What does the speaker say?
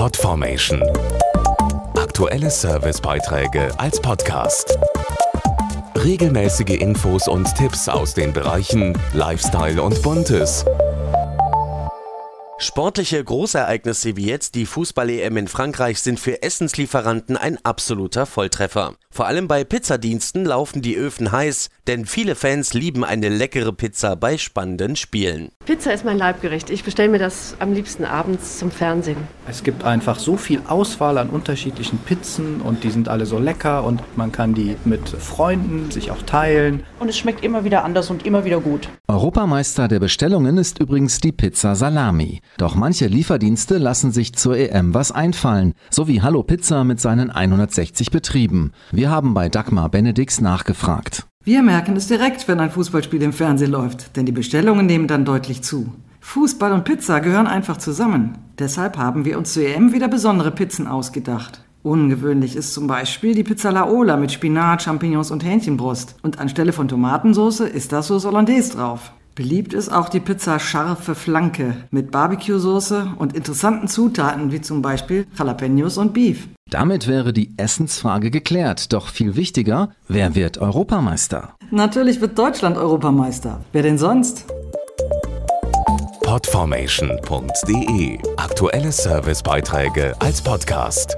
Podformation. Aktuelle Servicebeiträge als Podcast. Regelmäßige Infos und Tipps aus den Bereichen Lifestyle und Buntes. Sportliche Großereignisse wie jetzt die Fußball-EM in Frankreich sind für Essenslieferanten ein absoluter Volltreffer. Vor allem bei Pizzadiensten laufen die Öfen heiß, denn viele Fans lieben eine leckere Pizza bei spannenden Spielen. Pizza ist mein Leibgericht. Ich bestelle mir das am liebsten abends zum Fernsehen. Es gibt einfach so viel Auswahl an unterschiedlichen Pizzen und die sind alle so lecker und man kann die mit Freunden sich auch teilen. Und es schmeckt immer wieder anders und immer wieder gut. Europameister der Bestellungen ist übrigens die Pizza Salami. Doch manche Lieferdienste lassen sich zur EM was einfallen, so wie Hallo Pizza mit seinen 160 Betrieben. Wir haben bei Dagmar Benedix nachgefragt. Wir merken es direkt, wenn ein Fußballspiel im Fernsehen läuft, denn die Bestellungen nehmen dann deutlich zu. Fußball und Pizza gehören einfach zusammen. Deshalb haben wir uns zur EM wieder besondere Pizzen ausgedacht. Ungewöhnlich ist zum Beispiel die Pizza Laola mit Spinat, Champignons und Hähnchenbrust. Und anstelle von Tomatensauce ist da Sauce Hollandaise drauf. Beliebt ist auch die Pizza scharfe Flanke mit Barbecue-Soße und interessanten Zutaten wie zum Beispiel Jalapenos und Beef. Damit wäre die Essensfrage geklärt. Doch viel wichtiger, wer wird Europameister? Natürlich wird Deutschland Europameister. Wer denn sonst? Podformation.de Aktuelle Servicebeiträge als Podcast.